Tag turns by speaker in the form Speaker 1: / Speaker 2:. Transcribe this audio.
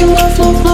Speaker 1: you love, love, love.